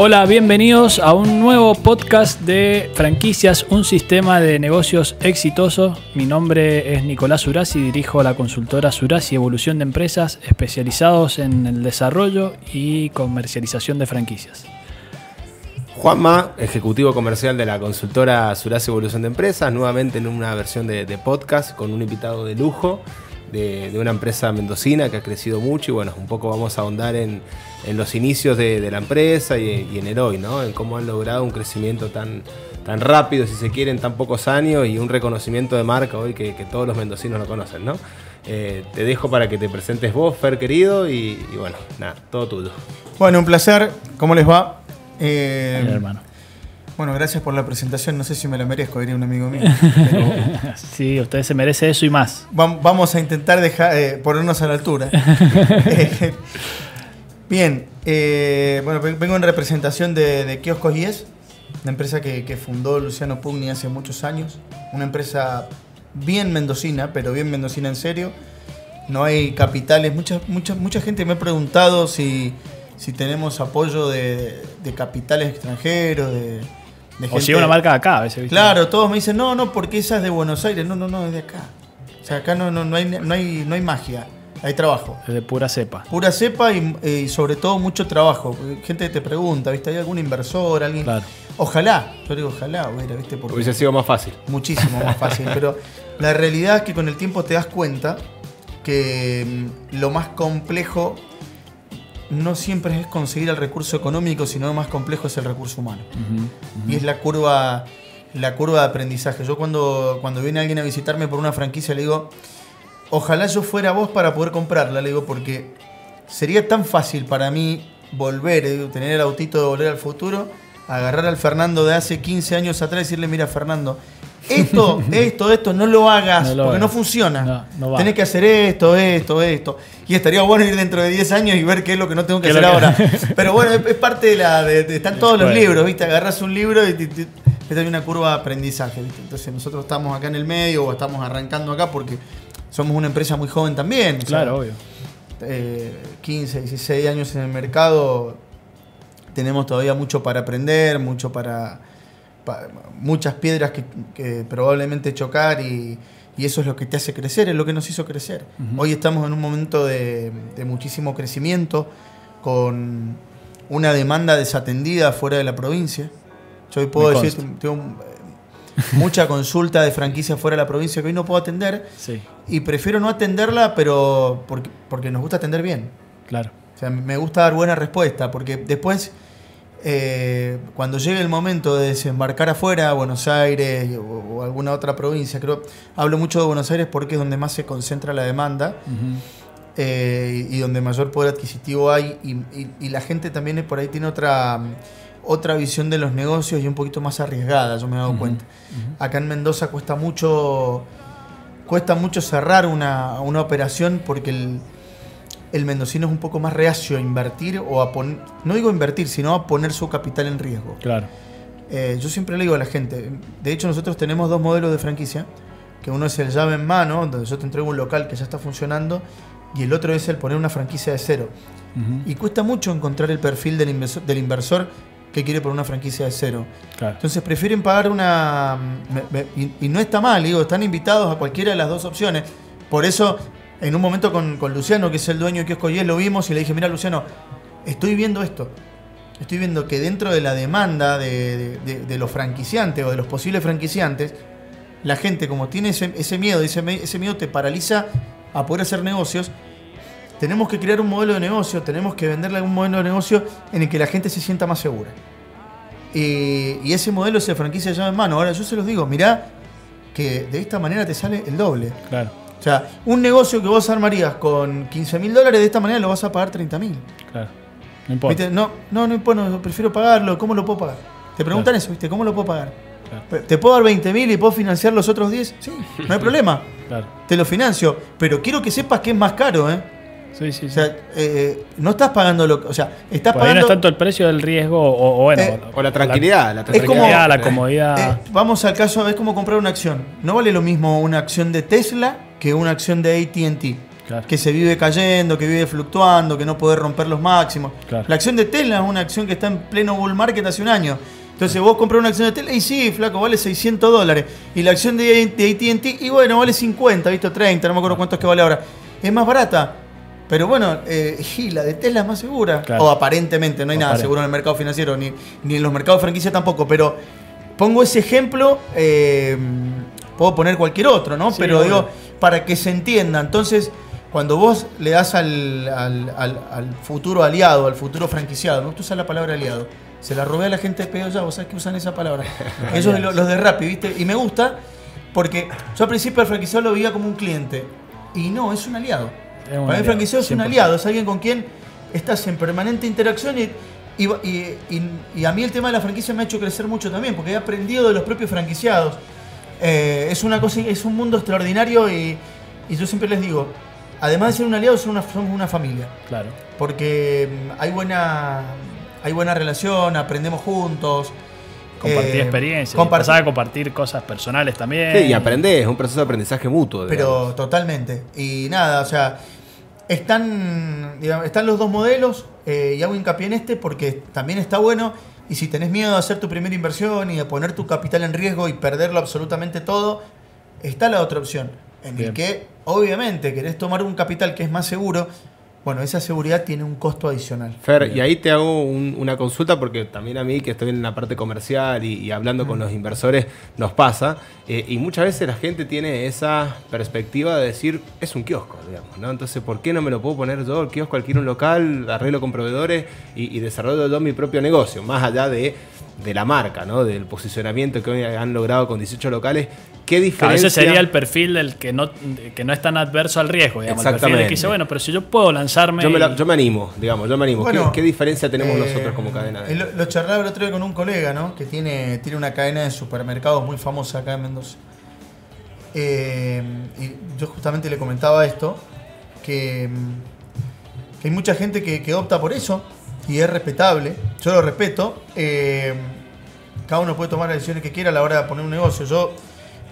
Hola, bienvenidos a un nuevo podcast de franquicias, un sistema de negocios exitoso. Mi nombre es Nicolás Urasi, dirijo la consultora Surasi Evolución de Empresas, especializados en el desarrollo y comercialización de franquicias. Juanma, ejecutivo comercial de la consultora Surasi Evolución de Empresas, nuevamente en una versión de podcast con un invitado de lujo de, una empresa mendocina que ha crecido mucho y bueno, un poco vamos a ahondar en, los inicios de, la empresa y, en el hoy, ¿no? En cómo han logrado un crecimiento tan, tan rápido, si se quiere, en tan pocos años y un reconocimiento de marca hoy que, todos los mendocinos lo conocen, ¿no? Eh, te dejo para que te presentes vos, Fer querido, y, bueno, nada, todo tuyo. Bueno, un placer. ¿Cómo les va? Eh, hermano. Bueno, gracias por la presentación. No sé si me la merezco, diría un amigo mío. sí, usted se merece eso y más. Vamos a intentar dejar, eh, ponernos a la altura. Bien, eh, bueno, vengo en representación de, de Kioscos IES, una empresa que, fundó Luciano Pugni hace muchos años. Una empresa bien mendocina, pero bien mendocina en serio. No hay capitales. Mucha, mucha, mucha gente me ha preguntado si, si tenemos apoyo de, de capitales extranjeros, de o si una marca de acá a veces. Claro, todos me dicen, no, no, porque esa es de Buenos Aires. No, no, no, es de acá. O sea, acá no, no, no, hay, no, hay, no hay magia. Hay trabajo. Es de pura cepa. Pura cepa y, sobre todo mucho trabajo. Gente te pregunta, ¿viste? ¿Hay algún inversor? alguien Claro. Ojalá, yo digo ojalá hubiera, ¿viste? Porque Hubiese sido más fácil. Muchísimo más fácil. pero la realidad es que con el tiempo te das cuenta que mm, lo más complejo no siempre es conseguir el recurso económico, sino lo más complejo es el recurso humano. Y es la curva, la curva de aprendizaje. Yo cuando, cuando viene alguien a visitarme por una franquicia le digo, ojalá yo fuera vos para poder comprarla, le digo, porque sería tan fácil para mí volver, eh, tener el autito de volver al futuro, agarrar al Fernando de hace 15 años atrás y decirle, mira Fernando, esto, esto, esto, no lo hagas, porque no funciona. Tenés que hacer esto, esto, esto. Y estaría bueno ir dentro de 10 años y ver qué es lo que no tengo que hacer ahora. Pero bueno, es, parte de la. De, están todos los libros, ¿viste? Agarras un libro y hay una curva de aprendizaje, ¿viste? Entonces nosotros estamos acá en el medio o estamos arrancando acá porque somos una empresa muy joven también. Claro, obvio. 15, eh, 16 años en el mercado, tenemos todavía mucho para aprender, mucho para muchas piedras que, probablemente chocar y, eso es lo que te hace crecer, es lo que nos hizo crecer. Hoy estamos en un momento de, muchísimo crecimiento, con una demanda desatendida fuera de la provincia. Yo hoy puedo decir, tengo eh, mucha consulta de franquicia fuera de la provincia que hoy no puedo atender y prefiero no atenderla, pero porque, porque nos gusta atender bien. Claro. O sea, me gusta dar buena respuesta, porque después eh, cuando llegue el momento de desembarcar afuera, Buenos Aires o, alguna otra provincia, creo, hablo mucho de Buenos Aires porque es donde más se concentra la demanda eh, y donde mayor poder adquisitivo hay y, la gente también por ahí tiene otra, otra visión de los negocios y un poquito más arriesgada, yo me he dado cuenta. Acá en Mendoza cuesta mucho, cuesta mucho cerrar una, una operación porque el el mendocino es un poco más reacio a invertir o a poner, no digo invertir, sino a poner su capital en riesgo. Claro. Eh, yo siempre le digo a la gente, de hecho nosotros tenemos dos modelos de franquicia, que uno es el llave en mano, donde yo te entrego un local que ya está funcionando, y el otro es el poner una franquicia de cero. Y cuesta mucho encontrar el perfil del inversor, del inversor que quiere poner una franquicia de cero. Claro. Entonces prefieren pagar una... y, y, no está mal, digo, están invitados a cualquiera de las dos opciones. Por eso en un momento con, Luciano, que es el dueño de Kiosco Y, lo vimos y le dije, mira Luciano, estoy viendo esto. Estoy viendo que dentro de la demanda de, los franquiciantes o de los posibles franquiciantes, la gente como tiene ese, miedo, ese, ese miedo te paraliza a poder hacer negocios, tenemos que crear un modelo de negocio, tenemos que venderle algún modelo de negocio en el que la gente se sienta más segura. Y, ese modelo se franquicia ya en mano. Ahora yo se los digo, mirá que de esta manera te sale el doble. Claro. O sea, un negocio que vos armarías con 15 mil dólares, de esta manera lo vas a pagar 30 mil. Claro. No importa. No, no, no importa, prefiero pagarlo. ¿Cómo lo puedo pagar? Te preguntan eso, ¿viste? ¿Cómo lo puedo pagar? ¿Te puedo dar 20 mil y puedo financiar los otros 10? Sí, no hay problema. Claro. Te lo financio. Pero quiero que sepas que es más caro, ¿eh? Sí, sí, o sea, eh, no estás pagando lo O sea, estás pagando. no es tanto el precio del riesgo o, bueno. Eh, o la tranquilidad. La, tranquilidad, la comodidad. Eh, vamos al caso, es como comprar una acción. No vale lo mismo una acción de Tesla que una acción de ATT. Claro. que se vive cayendo, que vive fluctuando, que no puede romper los máximos. Claro. La acción de Tesla es una acción que está en pleno bull market hace un año. Entonces vos compras una acción de Tesla y sí, flaco, vale 600 dólares. Y la acción de, ATT, y bueno, vale 50, ¿viste? 30, no me acuerdo cuánto es que vale ahora. Es más barata. Pero bueno, eh, y la de Tesla es más segura. Claro. O aparentemente, no hay nada Aparente. seguro en el mercado financiero, ni, ni en los mercados de franquicia tampoco. Pero pongo ese ejemplo, eh, puedo poner cualquier otro, ¿no? Sí, pero obvio. digo, para que se entienda. Entonces, cuando vos le das al, al- al- al futuro aliado, al futuro franquiciado, no gusta usar la palabra aliado, se la robé a la gente de pedo ya, vos sabés que usan esa palabra. Ellos lo- los de Rappi, ¿viste? Y me gusta porque yo al principio al franquiciado lo veía como un cliente. Y no, es un aliado. Es un Para mí el franquiciado es un 100%. aliado, es alguien con quien estás en permanente interacción y- y- y a mí el tema de la franquicia me ha hecho crecer mucho también, porque he aprendido de los propios franquiciados. Eh, es una cosa, es un mundo extraordinario y, y yo siempre les digo, además de ser un aliado, son una- somos una familia. Claro. Porque mm, hay buena, hay buena relación, aprendemos juntos. Compartir eh, experiencias. compartir- Pasar a compartir cosas personales también. Sí, y aprendés, es un proceso de aprendizaje mutuo. Pero totalmente. Y nada, o sea, están, digamos, están los dos modelos eh, y hago hincapié en este porque también está bueno. Y si tenés miedo de hacer tu primera inversión y de poner tu capital en riesgo y perderlo absolutamente todo, está la otra opción. En Bien. el que, obviamente, querés tomar un capital que es más seguro. Bueno, esa seguridad tiene un costo adicional. Fer, y ahí te hago un- una consulta porque también a mí que estoy en la parte comercial y, y hablando con los inversores nos pasa eh, y muchas veces la gente tiene esa perspectiva de decir es un kiosco, digamos, ¿no? Entonces, ¿por qué no me lo puedo poner yo el kiosco, alquilo un local, arreglo con proveedores y, y desarrollo yo mi propio negocio, más allá de, de la marca, ¿no? Del posicionamiento que hoy han logrado con 18 locales? ¿Qué A diferencia? veces sería el perfil del que no, que no es tan adverso al riesgo, digamos. El perfil Exactamente. que dice, bueno, pero si yo puedo lanzarme. Yo me, la- yo me animo, digamos, yo me animo. Bueno, ¿Qué, qué diferencia tenemos Eh, nosotros como cadena? de- Lo, lo charlaba el otro día con un colega, ¿no? Que tiene, tiene una cadena de supermercados muy famosa acá en Mendoza. Eh, y yo justamente le comentaba esto, que, que hay mucha gente que, que opta por eso, y es respetable, yo lo respeto. Eh, cada uno puede tomar las decisiones que quiera a la hora de poner un negocio. Yo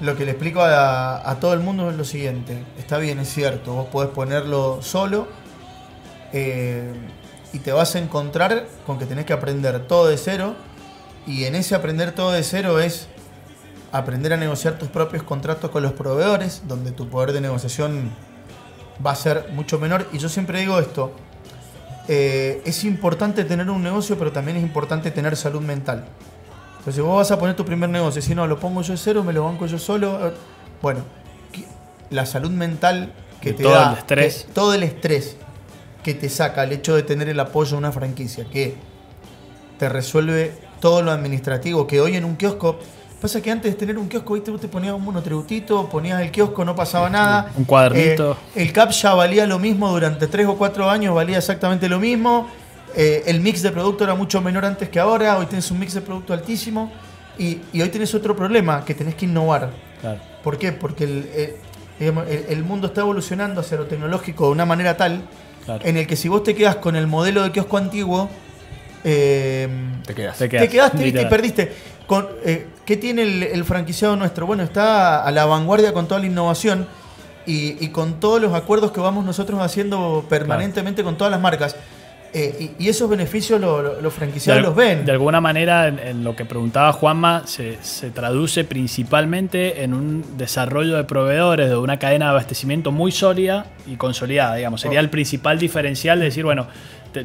lo que le explico a, todo el mundo es lo siguiente, está bien, es cierto, vos podés ponerlo solo, eh, y te vas a encontrar con que tenés que aprender todo de cero. Y en ese aprender todo de cero es aprender a negociar tus propios contratos con los proveedores, donde tu poder de negociación va a ser mucho menor. Y yo siempre digo esto, eh, es importante tener un negocio, pero también es importante tener salud mental. Entonces vos vas a poner tu primer negocio, si no, lo pongo yo cero, me lo banco yo solo. eh, Bueno, la salud mental que Y te todo da, el estrés. que- todo el estrés que te saca el hecho de tener el apoyo de una franquicia, que te resuelve todo lo administrativo, que hoy en un kiosco, pasa que antes de tener un kiosco, viste, vos te ponías un monotributito, ponías el kiosco, no pasaba nada. Un cuadernito. Eh, el CAP ya valía lo mismo durante 3 o 4 años, valía exactamente lo mismo. Eh, el mix de producto era mucho menor antes que ahora, hoy tenés un mix de producto altísimo. Y, y hoy tenés otro problema, que tenés que innovar. Claro. ¿Por qué? Porque el, el- digamos, el- el mundo está evolucionando hacia lo tecnológico de una manera tal Claro. en el que si vos te quedas con el modelo de kiosco antiguo, eh, Te quedas. Te te quedaste ¿viste? y perdiste. Con, eh, ¿Qué tiene el, el franquiciado nuestro? Bueno, está a la vanguardia con toda la innovación y, y con todos los acuerdos que vamos nosotros haciendo permanentemente con todas las marcas. Eh, y, y esos beneficios lo- lo- los franquiciados de, los ven. de alguna manera, en, en lo que preguntaba Juanma, se, se traduce principalmente en un desarrollo de proveedores de una cadena de abastecimiento muy sólida y consolidada, digamos. Sería Oh. el principal diferencial de decir, bueno,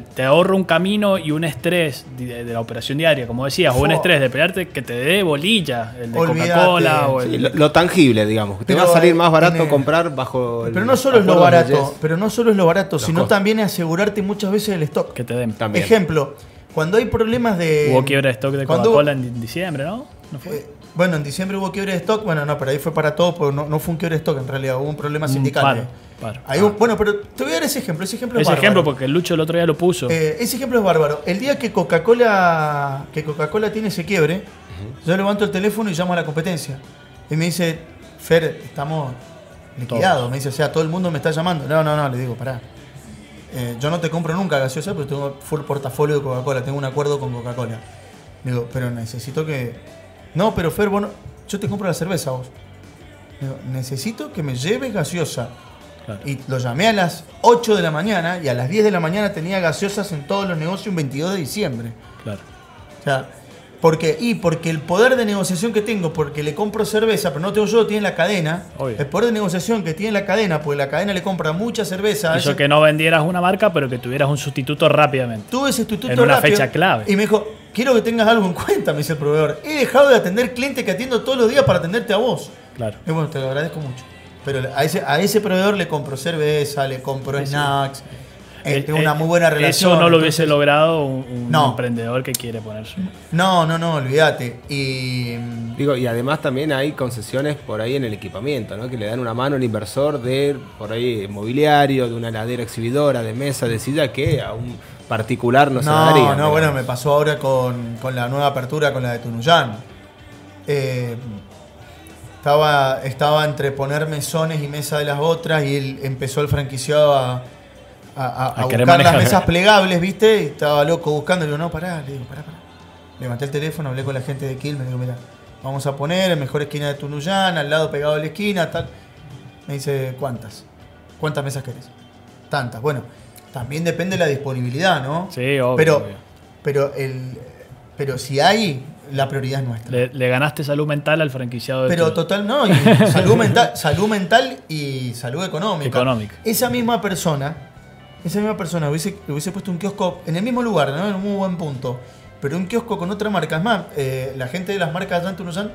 te, te ahorro un camino y un estrés de, de la operación diaria, como decías, o un Fua. estrés de pelearte que te dé bolilla, el de. Coca-Cola o el... Sí, lo, lo tangible, digamos. Te Pero, va a salir más barato tiene- comprar bajo el. Pero no solo es lo barato, pero no solo es lo barato, sino costos. también es asegurarte muchas veces el stock. que te den. También. Ejemplo, cuando hay problemas de. Hubo quiebra de stock de cuando- Coca-Cola en diciembre, ¿no? ¿No fue? Eh, bueno, en diciembre hubo quiebre de stock, bueno, no, pero ahí fue para todo, porque no, no fue un quiebre de stock en realidad, hubo un problema Un sindical. paro, eh. paro. Ahí hubo- bueno, pero te voy a dar ese ejemplo, ese ejemplo es Ese bárbaro. ejemplo, porque el Lucho el otro día lo puso. Eh, ese ejemplo es bárbaro. El día que Coca-Cola que Coca-Cola tiene ese quiebre, yo levanto el teléfono y llamo a la competencia. Y me dice, Fer, estamos liquidados. Me dice, o sea, todo el mundo me está llamando. No, no, no, le digo, pará. Eh, yo no te compro nunca gaseosa, pero tengo full portafolio de Coca-Cola, tengo un acuerdo con Coca-Cola. Digo, pero necesito que. No, pero Fer, bueno, yo te compro la cerveza vos. Digo, necesito que me lleves gaseosa Claro. Y lo llamé a las 8 de la mañana y a las 10 de la mañana tenía gaseosas en todos los negocios un 22 de diciembre. Claro. O sea, porque, y porque el poder de negociación que tengo, porque le compro cerveza, pero no tengo yo, tiene la cadena. Obvio. El poder de negociación que tiene la cadena, porque la cadena le compra mucha cerveza. ese- que no vendieras una marca, pero que tuvieras un sustituto rápidamente. Tuve ese sustituto En una rápido, fecha clave. Y me dijo, quiero que tengas algo en cuenta, me dice el proveedor. He dejado de atender clientes que atiendo todos los días para atenderte a vos. Claro. Y bueno, te lo agradezco mucho. Pero a ese, a ese proveedor le compro cerveza, le compro snacks. eh, tengo Eh, una muy buena relación. Eso no lo entonces- hubiese logrado un, un No. emprendedor que quiere poner su. No, no, no, olvídate. Y. Digo, y además también hay concesiones por ahí en el equipamiento, ¿no? Que le dan una mano al inversor de por ahí mobiliario, de una heladera exhibidora, de mesa, de silla, que a un particular no, se No, daría. no, digamos. bueno, me pasó ahora con, con la nueva apertura, con la de Tunuyán. Eh, estaba, estaba entre poner mesones y mesa de las otras y él empezó el franquiciado a, a, buscar las mesas plegables, ¿viste? Y estaba loco buscando. Le digo, no, pará, le digo, pará, pará. Levanté el teléfono, hablé con la gente de Quilmes, le digo, mira, vamos a poner en mejor esquina de Tunuyán, al lado pegado de la esquina, tal. Me dice, ¿cuántas? ¿Cuántas mesas querés? Tantas. Bueno, también depende de la disponibilidad, ¿no? Sí, obvio. pero, obvio. pero, el, pero si hay, la prioridad es nuestra. Le, le ganaste salud mental al franquiciado de Pero total, no, y salud, mental, salud mental y salud económica. Económica. Esa misma persona, esa misma persona hubiese, hubiese puesto un kiosco en el mismo lugar, ¿no? En un muy buen punto. Pero un kiosco con otra marca. Es más, eh, la gente de las marcas en Tunuyán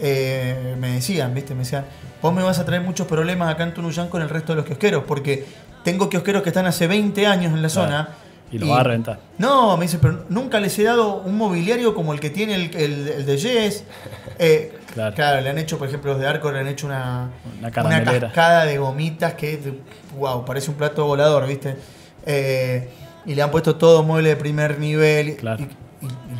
eh, me decían, ¿viste? Me decían, vos me vas a traer muchos problemas acá en Tunuyán con el resto de los kiosqueros, porque tengo kiosqueros que están hace 20 años en la Claro. zona. Y lo va a reventar. No, me dice, pero nunca les he dado un mobiliario como el que tiene el, el- el de Yes. Eh, Claro. claro. le han hecho, por ejemplo, los de Arco le han hecho una, Una cascada de gomitas que, wow, parece un plato volador, ¿viste? Eh, y le han puesto todo mueble de primer nivel. Claro. Y,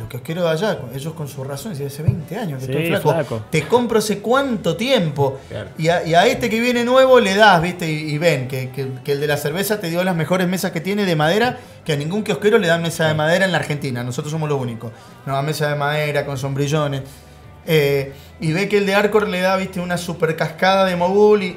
y- y lo que os quiero de allá, ellos con su razón, decían, hace 20 años que Sí, estoy flaco. flaco. Te compro hace cuánto tiempo. Claro. Y, a, y a este que viene nuevo le das, ¿viste? Y, y ven que, que- que el de la cerveza te dio las mejores mesas que tiene de madera, que a ningún kiosquero le dan mesa de madera en la Argentina. Nosotros somos los únicos. Nos dan mesa de madera con sombrillones. Eh, y ve que el de Arcor le da, ¿viste? Una super cascada de mogul y,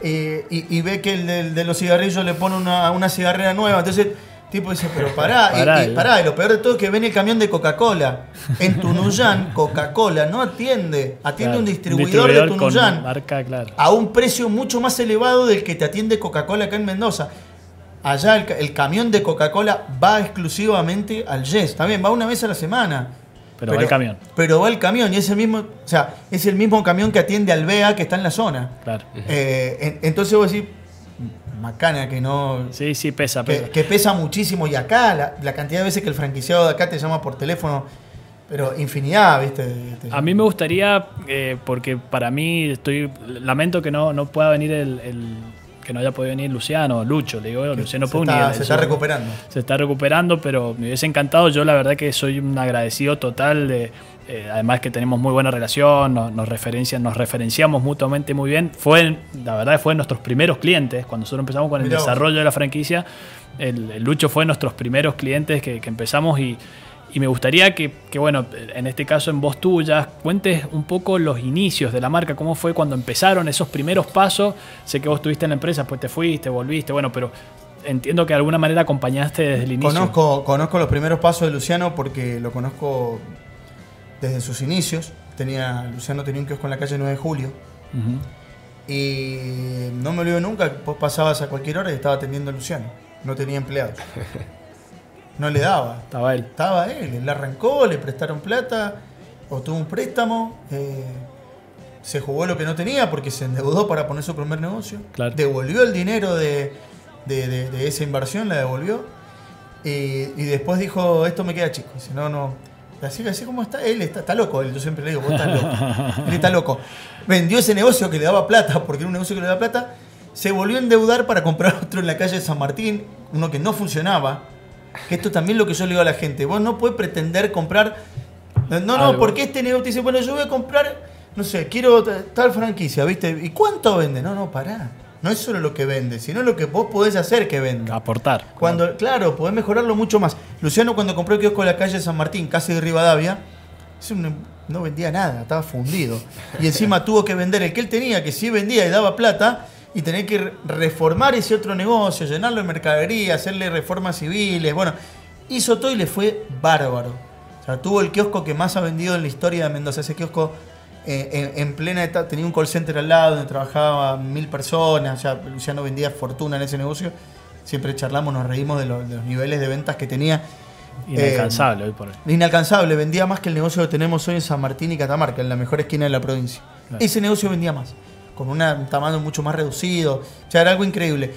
eh, y, y ve que el de, los cigarrillos le pone una, una cigarrera nueva. Entonces, tipo dice, pero pará, Pará, y, pará, y lo peor de todo es que ven el camión de Coca-Cola. En Tunuyán, Coca-Cola no atiende, atiende Claro, un distribuidor, de Tunuyán marca, claro. a un precio mucho más elevado del que te atiende Coca-Cola acá en Mendoza. Allá el, ca- el camión de Coca-Cola va exclusivamente al Yes. También va una vez a la semana. Pero va el camión. Pero va el camión y es el mismo, o sea, es el mismo camión que atiende al BEA que está en la zona. Claro. Eh, en- entonces vos decís, macana que no. Sí, sí, pesa, pesa. Que, que pesa muchísimo. Y acá, la, la cantidad de veces que el franquiciado de acá te llama por teléfono, pero infinidad, ¿viste? Te- A mí me gustaría, eh, porque para mí estoy. Lamento que no, no pueda venir el, el- que no haya podido venir Luciano, Lucho, le digo, Luciano se, está, se está recuperando. se está recuperando, pero me hubiese encantado. Yo la verdad que soy un agradecido total de. Eh, además que tenemos muy buena relación, nos, nos referencian, nos referenciamos mutuamente muy bien. Fue, la verdad, fue nuestros primeros clientes. Cuando nosotros empezamos con el Mirá desarrollo de la franquicia, el, el Lucho fue nuestros primeros clientes que, que empezamos y, y me gustaría que, que, bueno, en este caso en voz tuya, cuentes un poco los inicios de la marca, cómo fue cuando empezaron esos primeros pasos. Sé que vos estuviste en la empresa, pues te fuiste, volviste, bueno, pero entiendo que de alguna manera acompañaste desde el inicio. Conozco, conozco los primeros pasos de Luciano porque lo conozco desde sus inicios. Tenía, Luciano tenía un kiosco en la calle 9 de Julio. Y no me olvido nunca, vos pasabas a cualquier hora y estaba atendiendo a Luciano. No tenía empleados. No le daba. Estaba él. Estaba él, él arrancó, le prestaron plata, obtuvo un préstamo, eh, se jugó lo que no tenía porque se endeudó para poner su primer negocio. Claro. Devolvió el dinero de, de- de- de esa inversión, la devolvió. Y, y después dijo, esto me queda chico. Dice, no, no. Así, así como está, él está, está loco. Él, yo siempre le digo, vos estás loco. él está loco. Vendió ese negocio que le daba plata, porque era un negocio que le daba plata. Se volvió a endeudar para comprar otro en la calle de San Martín, uno que no funcionaba. Que esto también es lo que yo le digo a la gente. Vos no puedes pretender comprar. No, no, Algo. porque este negocio te dice, bueno, yo voy a comprar, no sé, quiero tal franquicia, ¿viste? ¿Y cuánto vende? No, no, pará. No es solo lo que vende, sino lo que vos podés hacer que venda. Aportar. Cuando, claro, podés mejorarlo mucho más. Luciano cuando compró el kiosco de la calle San Martín, casi de Rivadavia, es un- no vendía nada, estaba fundido. Y encima tuvo que vender el que él tenía, que sí vendía y daba plata, y tener que reformar ese otro negocio, llenarlo de mercadería, hacerle reformas civiles. Bueno, hizo todo y le fue bárbaro. O sea, tuvo el kiosco que más ha vendido en la historia de Mendoza. Ese kiosco eh, en, plena etapa, tenía un call center al lado donde trabajaba mil personas. Sea, Luciano vendía fortuna en ese negocio. Siempre charlamos, nos reímos de, los niveles de ventas que tenía. Inalcanzable hoy por hoy. Inalcanzable, vendía más que el negocio que tenemos hoy en San Martín y Catamarca, en la mejor esquina de la provincia. Ese negocio vendía más con un tamaño mucho más reducido. O sea, era algo increíble.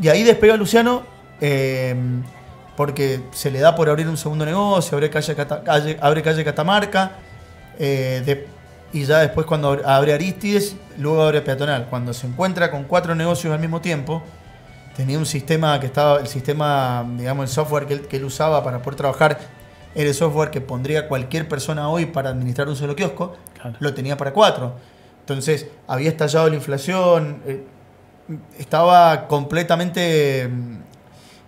Y ahí despega Luciano eh, porque se le da por abrir un segundo negocio, abre calle, abre calle Catamarca. Eh, y ya después cuando abre Aristides, luego abre Peatonal. Cuando se encuentra con cuatro negocios al mismo tiempo, tenía un sistema que estaba, el sistema, digamos, el software que él, que él usaba para poder trabajar era el software que pondría cualquier persona hoy para administrar un solo kiosco, lo tenía para cuatro. Entonces, había estallado la inflación, eh, estaba completamente. Mm,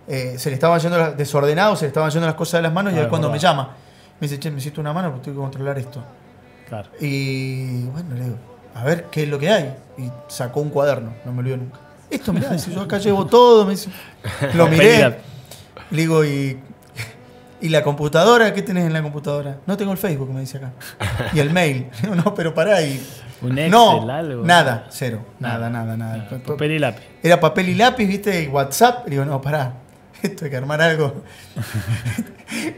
eh, se le estaban yendo desordenado, se le estaban yendo las cosas de las manos y ahí cuando me llama, me dice, che, me hiciste una mano porque tengo que controlar esto. Claro. Y bueno, le digo, a ver qué es lo que hay. Y sacó un cuaderno, no me olvido nunca. Esto, mirá, dice, yo acá llevo todo, me dice, lo miré. Le digo, y ¿Y la computadora? ¿Qué tenés en la computadora? No tengo el Facebook, me dice acá. Y el mail. no, pero pará. Y... Un Excel, no, algo. Nada, cero. Nada, nada, nada. Papel y lápiz. Era papel y lápiz, viste, y WhatsApp. Y digo, no, pará. Esto hay que armar algo.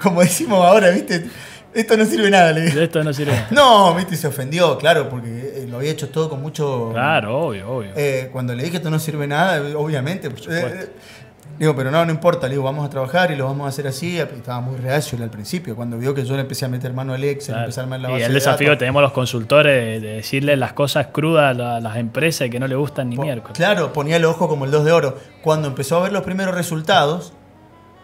Como decimos ahora, viste. Esto no sirve nada, le digo. Esto no sirve nada. No, viste, se ofendió, claro, porque eh, lo había hecho todo con mucho. Claro, obvio, obvio. Eh, cuando le dije esto no sirve nada, obviamente. Pues, Digo, pero no, no importa, le digo, vamos a trabajar y lo vamos a hacer así. Estaba muy reacio al principio, cuando vio que yo le empecé a meter mano al Excel, empecé a armar la base Y el desafío que tenemos los consultores de, decirle las cosas crudas a las empresas y que no le gustan ni miércoles. Claro, ponía el ojo como el 2 de oro. Cuando empezó a ver los primeros resultados,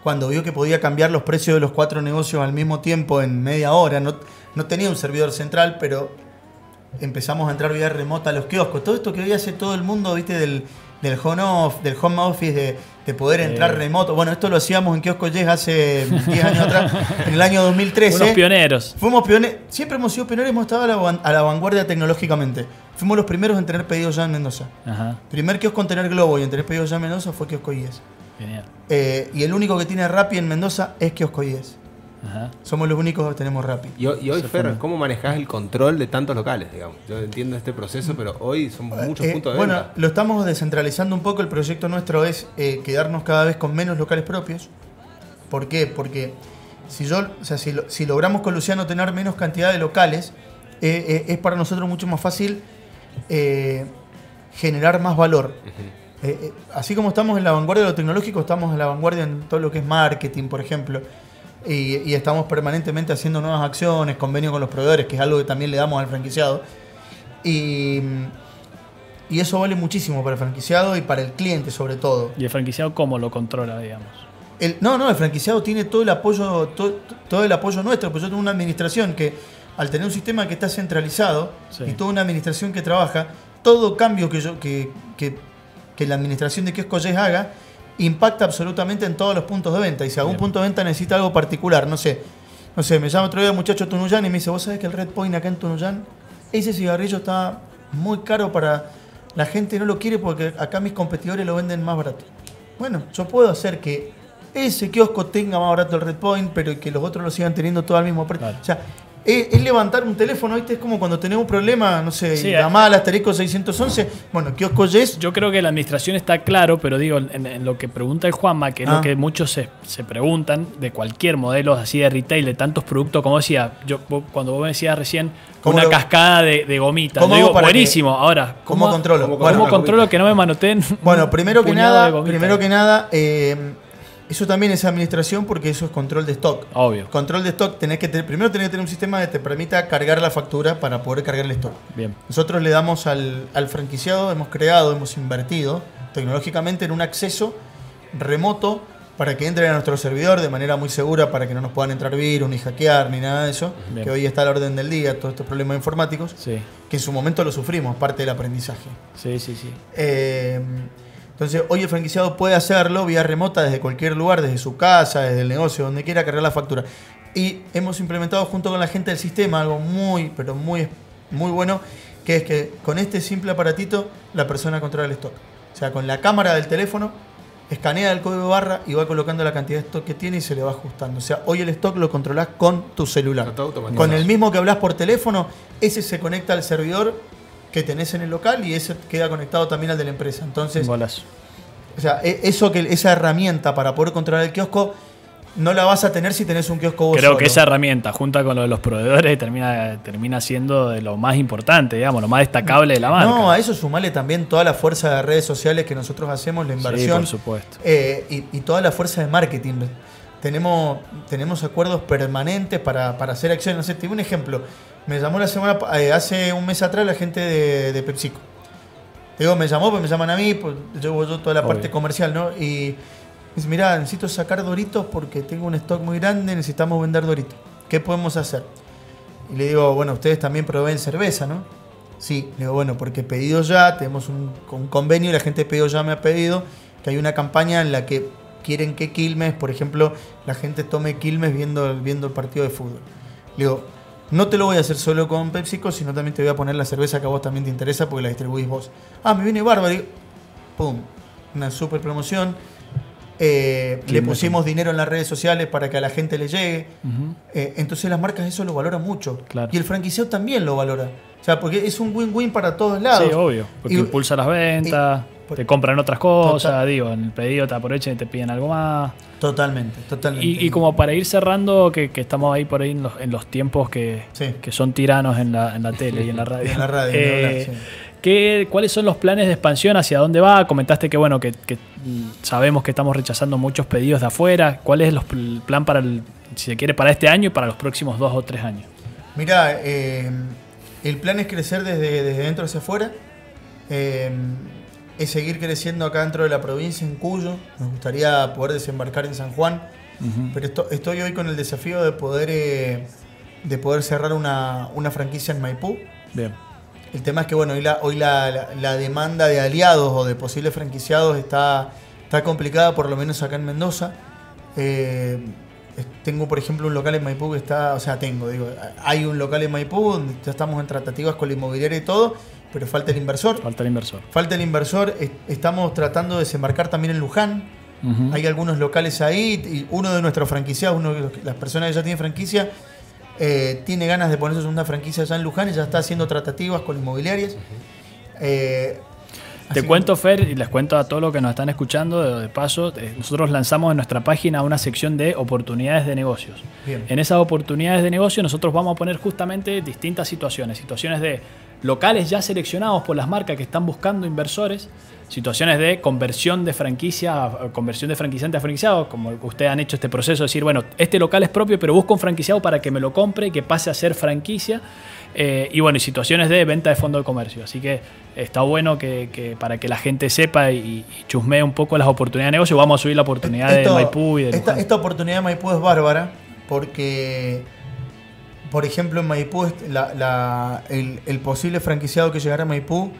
cuando vio que podía cambiar los precios de los cuatro negocios al mismo tiempo en media hora, no, no tenía un servidor central, pero empezamos a entrar vía remota a los kioscos. Todo esto que hoy hace todo el mundo, viste, del, del home, del home office, de de poder entrar remoto. Bueno, esto lo hacíamos en Kiosco Yes hace 10 años atrás, en el año 2013. Fuimos pioneros. Fuimos pioneros, siempre hemos sido pioneros, hemos estado a la, vanguardia tecnológicamente. Fuimos los primeros en tener pedidos ya en Mendoza. Ajá. Primer kiosco en tener Globo y en tener pedidos ya en Mendoza fue Kiosco Yes. Genial. Eh, y el único que tiene Rappi en Mendoza es Kiosco Yes. Somos los únicos que tenemos Rappi. Y, hoy, Fer, ¿cómo manejás el control de tantos locales? Digamos? Yo entiendo este proceso, pero hoy son eh, muchos puntos de Bueno, lo estamos descentralizando un poco. El proyecto nuestro es eh, quedarnos cada vez con menos locales propios. ¿Por qué? Porque si, yo, o sea, si, logramos con Luciano tener menos cantidad de locales, eh, es para nosotros mucho más fácil generar más valor. Así como estamos en la vanguardia de lo tecnológico, estamos en la vanguardia en todo lo que es marketing, por ejemplo y, estamos permanentemente haciendo nuevas acciones, convenios con los proveedores, que es algo que también le damos al franquiciado. Y, y eso vale muchísimo para el franquiciado y para el cliente sobre todo. ¿Y el franquiciado cómo lo controla, digamos? El, no, no, el franquiciado tiene todo el apoyo, todo, el apoyo nuestro, pues yo tengo una administración que al tener un sistema que está centralizado y toda una administración que trabaja, todo cambio que yo que, que, que la administración de Kiosco haga impacta absolutamente en todos los puntos de venta. Y si algún punto de venta necesita algo particular, no sé, no sé, me llama otro día un muchacho Tunuyán y me dice, ¿vos sabés que el Red Point acá en Tunuyán, ese cigarrillo está muy caro para la gente, no lo quiere porque acá mis competidores lo venden más barato. Bueno, yo puedo hacer que ese kiosco tenga más barato el Red Point, pero que los otros lo sigan teniendo todo al mismo precio. O sea, es, levantar un teléfono, ¿viste? Es como cuando tenemos un problema, no sé, sí, llamada al asterisco 611. Bueno, kiosco Yes. Yo creo que la administración está claro, pero digo, en, lo que pregunta el Juanma, que es lo ah. que muchos se, preguntan de cualquier modelo así de retail, de tantos productos, como decía, yo cuando vos me decías recién, una cascada de, gomitas. Digo, buenísimo. Ahora, ¿cómo, controlo? ¿Cómo, bueno, controlo que no me manoteen? Bueno, primero que nada, primero que nada, eh, eso también es administración porque eso es control de stock. Obvio. Control de stock, tenés que primero tenés que tener un sistema que te permita cargar la factura para poder cargar el stock. Bien. Nosotros le damos al, franquiciado, hemos creado, hemos invertido tecnológicamente en un acceso remoto para que entren a nuestro servidor de manera muy segura para que no nos puedan entrar virus, ni hackear, ni nada de eso, que hoy está a la orden del día, todos estos problemas informáticos, sí. que en su momento lo sufrimos, parte del aprendizaje. Sí, sí, sí. Eh, entonces, hoy el franquiciado puede hacerlo vía remota desde cualquier lugar, desde su casa, desde el negocio, donde quiera cargar la factura. Y hemos implementado junto con la gente del sistema algo muy, pero muy, muy bueno, que es que con este simple aparatito la persona controla el stock. O sea, con la cámara del teléfono, escanea el código de barra y va colocando la cantidad de stock que tiene y se le va ajustando. O sea, hoy el stock lo controlás con tu celular. Con el mismo que hablas por teléfono, ese se conecta al servidor que tenés en el local y ese queda conectado también al de la empresa. Entonces, o sea, e- eso que esa herramienta para poder controlar el kiosco no la vas a tener si tenés un kiosco vos Creo solo. que esa herramienta, junta con lo de los proveedores, termina, termina siendo de lo más importante, digamos, lo más destacable de la marca. No, a eso sumarle también toda la fuerza de redes sociales que nosotros hacemos, la Sí, inversión. por supuesto. eh, y, y toda la fuerza de marketing. Tenemos, tenemos acuerdos permanentes para, para hacer acciones. No sé, te digo un ejemplo. Me llamó la semana, eh, hace un mes atrás la gente de, de PepsiCo. Digo, me llamó, pues me llaman a mí, pues llevo yo toda la Obvio. parte comercial, ¿no? Y dice, mira, necesito sacar Doritos porque tengo un stock muy grande, necesitamos vender Doritos. ¿Qué podemos hacer? Y le digo, bueno, ustedes también proveen cerveza, ¿no? Sí, le digo, bueno, porque pedido ya, tenemos un, un convenio y la gente de pedido ya me ha pedido que hay una campaña en la que quieren que Quilmes, por ejemplo, la gente tome Quilmes viendo, viendo el partido de fútbol. Le digo, no te lo voy a hacer solo con PepsiCo, sino también te voy a poner la cerveza que a vos también te interesa porque la distribuís vos. Ah, me viene bárbaro. Pum, una super promoción. Eh, le pusimos dinero en las redes sociales para que a la gente le llegue. Eh, entonces las marcas eso lo valoran mucho. Claro. Y el franquiciado también lo valora. O sea, porque es un win-win para todos lados. Sí, obvio, porque Y- impulsa las ventas, te compran otras cosas, Total. digo, en el pedido te aprovechan y te piden algo más. Totalmente, totalmente. Y, y como para ir cerrando, que, que estamos ahí por ahí en los, en los tiempos que, Sí. que son tiranos en la, en la tele y en la radio. En la radio, Eh, hablar, sí. ¿qué- ¿Cuáles son los planes de expansión? ¿Hacia dónde va? Comentaste que bueno, que, que, sabemos que estamos rechazando muchos pedidos de afuera. ¿Cuál es los- el plan para el, si se quiere, para este año y para los próximos dos o tres años? Mira, eh, el plan es crecer desde, desde dentro hacia afuera. Eh, es seguir creciendo acá dentro de la provincia, en Cuyo. Nos gustaría poder desembarcar en San Juan. Pero esto- estoy hoy con el desafío de poder, eh, de poder cerrar una, una franquicia en Maipú. Bien. El tema es que bueno, hoy la, hoy la, la- la demanda de aliados o de posibles franquiciados está, está complicada, por lo menos acá en Mendoza. Eh, tengo, por ejemplo, un local en Maipú que está, o sea, tengo, digo, hay un local en Maipú donde ya estamos en tratativas con la inmobiliaria y todo, pero falta el inversor. Falta el inversor. Falta el inversor, es- estamos tratando de desembarcar también en Luján. Hay algunos locales ahí y uno de nuestros franquiciados, uno de los las personas que ya tienen franquicia, eh, tiene ganas de ponerse una franquicia allá en Luján y ya está haciendo tratativas con inmobiliarias. Eh, Te así cuento, Fer, y les cuento a todos los que nos están escuchando, de, paso, eh, nosotros lanzamos en nuestra página una sección de oportunidades de negocios. Bien. En esas oportunidades de negocio nosotros vamos a poner justamente distintas situaciones, situaciones de locales ya seleccionados por las marcas que están buscando inversores, situaciones de conversión de franquicia, conversión de franquiciante a franquiciado, como ustedes han hecho este proceso, de decir, bueno, este local es propio, pero busco un franquiciado para que me lo compre, que pase a ser franquicia. Eh, y bueno, y situaciones de venta de fondo de comercio. Así que está bueno que, que para que la gente sepa y, y chusmee un poco las oportunidades de negocio, vamos a subir la oportunidad de Maipú y de esta, esta oportunidad de Maipú es bárbara porque, por ejemplo, en Maipú est- la- la- el, el posible franquiciado que llegara a Maipú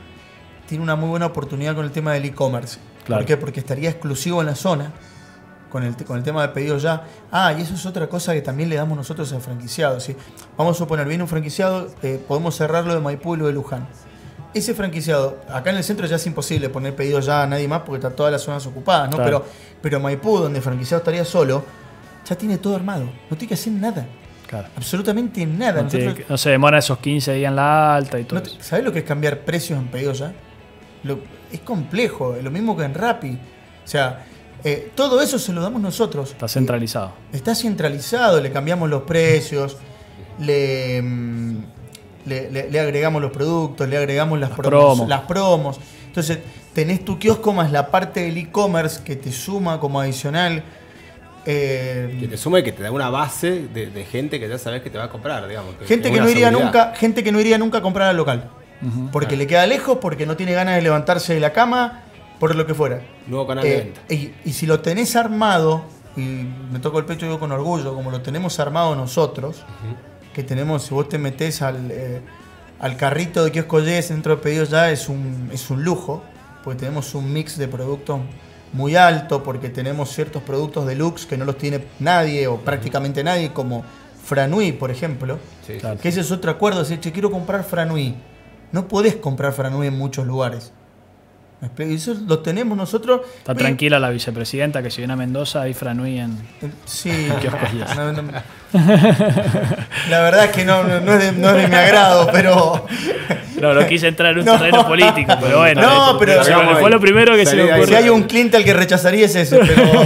tiene una muy buena oportunidad con el tema del e-commerce. Claro. ¿Por qué? Porque estaría exclusivo en la zona con el, con el tema de pedidos ya. Ah, y eso es otra cosa que también le damos nosotros al franquiciado. ¿sí? Vamos a suponer, viene un franquiciado, eh, podemos cerrarlo de Maipú y lo de Luján. Ese franquiciado, acá en el centro ya es imposible poner pedidos ya a nadie más porque están todas las zonas ocupadas, ¿no? Claro. Pero, pero Maipú, donde el franquiciado estaría solo, ya tiene todo armado. No tiene que hacer nada. Claro. Absolutamente nada. No, tiene Nosotros- que- no se demora esos 15 días en la alta y todo no. ¿Sabés lo que es cambiar precios en pedidos ya? Lo- es complejo, es lo mismo que en Rappi. O sea, eh, todo eso se lo damos nosotros. Está centralizado. Está centralizado, le cambiamos los precios, le, mm, le, le- le agregamos los productos, le agregamos las, Las promos, promos. las promos. Entonces, tenés tu kiosco más la parte del e-commerce que te suma como adicional. Eh, Que te suma y que te da una base de, de gente que ya sabes que te va a comprar, digamos. gente que no iría seguridad. nunca, gente que no iría nunca a comprar al local. Porque le queda lejos, porque no tiene ganas de levantarse de la cama, por lo que fuera. Nuevo canal de Eh, venta. y, y si lo tenés armado, y me toco el pecho yo con orgullo, como lo tenemos armado nosotros, que tenemos, si vos te metés al, eh, al carrito de kiosco Yes dentro de pedidos ya, es un, es un lujo, porque tenemos un mix de productos muy alto, porque tenemos ciertos productos deluxe que no los tiene nadie o prácticamente nadie, como Franui, por ejemplo. Sí, sí, claro. Que ese es otro acuerdo, decir, che, quiero comprar Franui. No podés comprar Franui en muchos lugares. Eso lo tenemos nosotros. Está tranquila la vicepresidenta que si viene a Mendoza y Franui en. Sí, no, no- la verdad es que no, no, no es de, no es de mi agrado, pero. No, no quise entrar en un No. terreno político, pero bueno. No, pero- o sea, fue lo primero que se me ahí. Si ocurrió. hay un cliente al que rechazaría es ese, pero.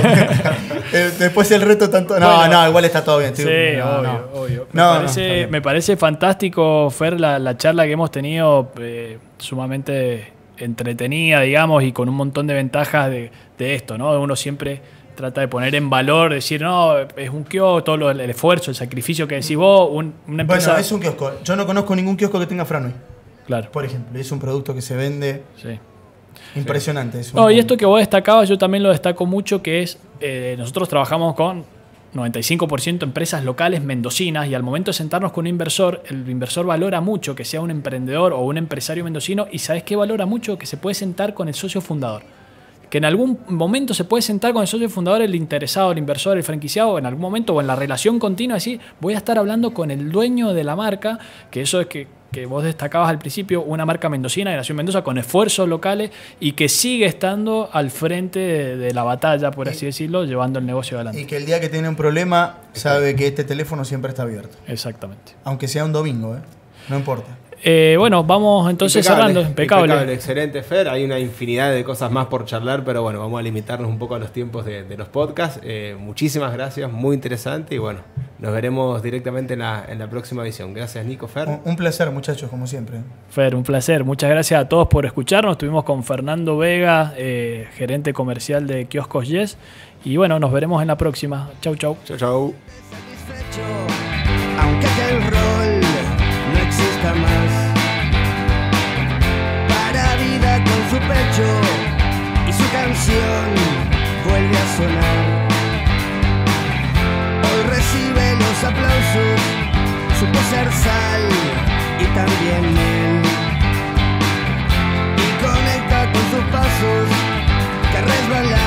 eh, después el reto tanto. No, Bueno. no, igual está todo bien. Sí, estoy- no, obvio, no. obvio. Me, parece, me parece fantástico, Fer, la, la charla que hemos tenido, eh, sumamente entretenida, digamos, y con un montón de ventajas de, de esto, ¿no? Uno siempre trata de poner en valor, decir, no, es un kiosco, todo lo- el esfuerzo, el sacrificio que decís vos, un- una empresa... Bueno, es un kiosco. Yo no conozco ningún kiosco que tenga Franui, Claro, por ejemplo. Es un producto que se vende sí. impresionante. es un- No, y esto que vos destacabas, yo también lo destaco mucho, que es, eh, nosotros trabajamos con 95% empresas locales mendocinas y al momento de sentarnos con un inversor, el inversor valora mucho que sea un emprendedor o un empresario mendocino y ¿sabes qué valora mucho? Que se puede sentar con el socio fundador. Que en algún momento se puede sentar con el socio fundador, el interesado, el inversor, el franquiciado, en algún momento o en la relación continua, decir, voy a estar hablando con el dueño de la marca, que eso es que, que vos destacabas al principio, una marca mendocina Nación Mendoza con esfuerzos locales y que sigue estando al frente de, de la batalla, por así decirlo, llevando el negocio Y adelante. que el día que tiene un problema sabe que este teléfono siempre está abierto. Exactamente. Aunque sea un domingo, ¿eh? No importa. Eh, bueno, vamos entonces cerrando. Impecable. Excelente, Fer. Hay una infinidad de cosas más por charlar, pero bueno, vamos a limitarnos un poco a los tiempos de, de los podcasts. Eh, muchísimas gracias, muy interesante y bueno, nos veremos directamente en la, en la próxima edición. Gracias, Nico, Fer. Un, un placer, muchachos, como siempre. Fer, un placer. Muchas gracias a todos por escucharnos. Estuvimos con Fernando Vega, eh, gerente comercial de Kioscos Yes. Y bueno, nos veremos en la próxima. Chau, chau. Chau, chau. Hoy recibe los aplausos, supo ser sal y también miel. Y conecta con sus pasos que resbalan.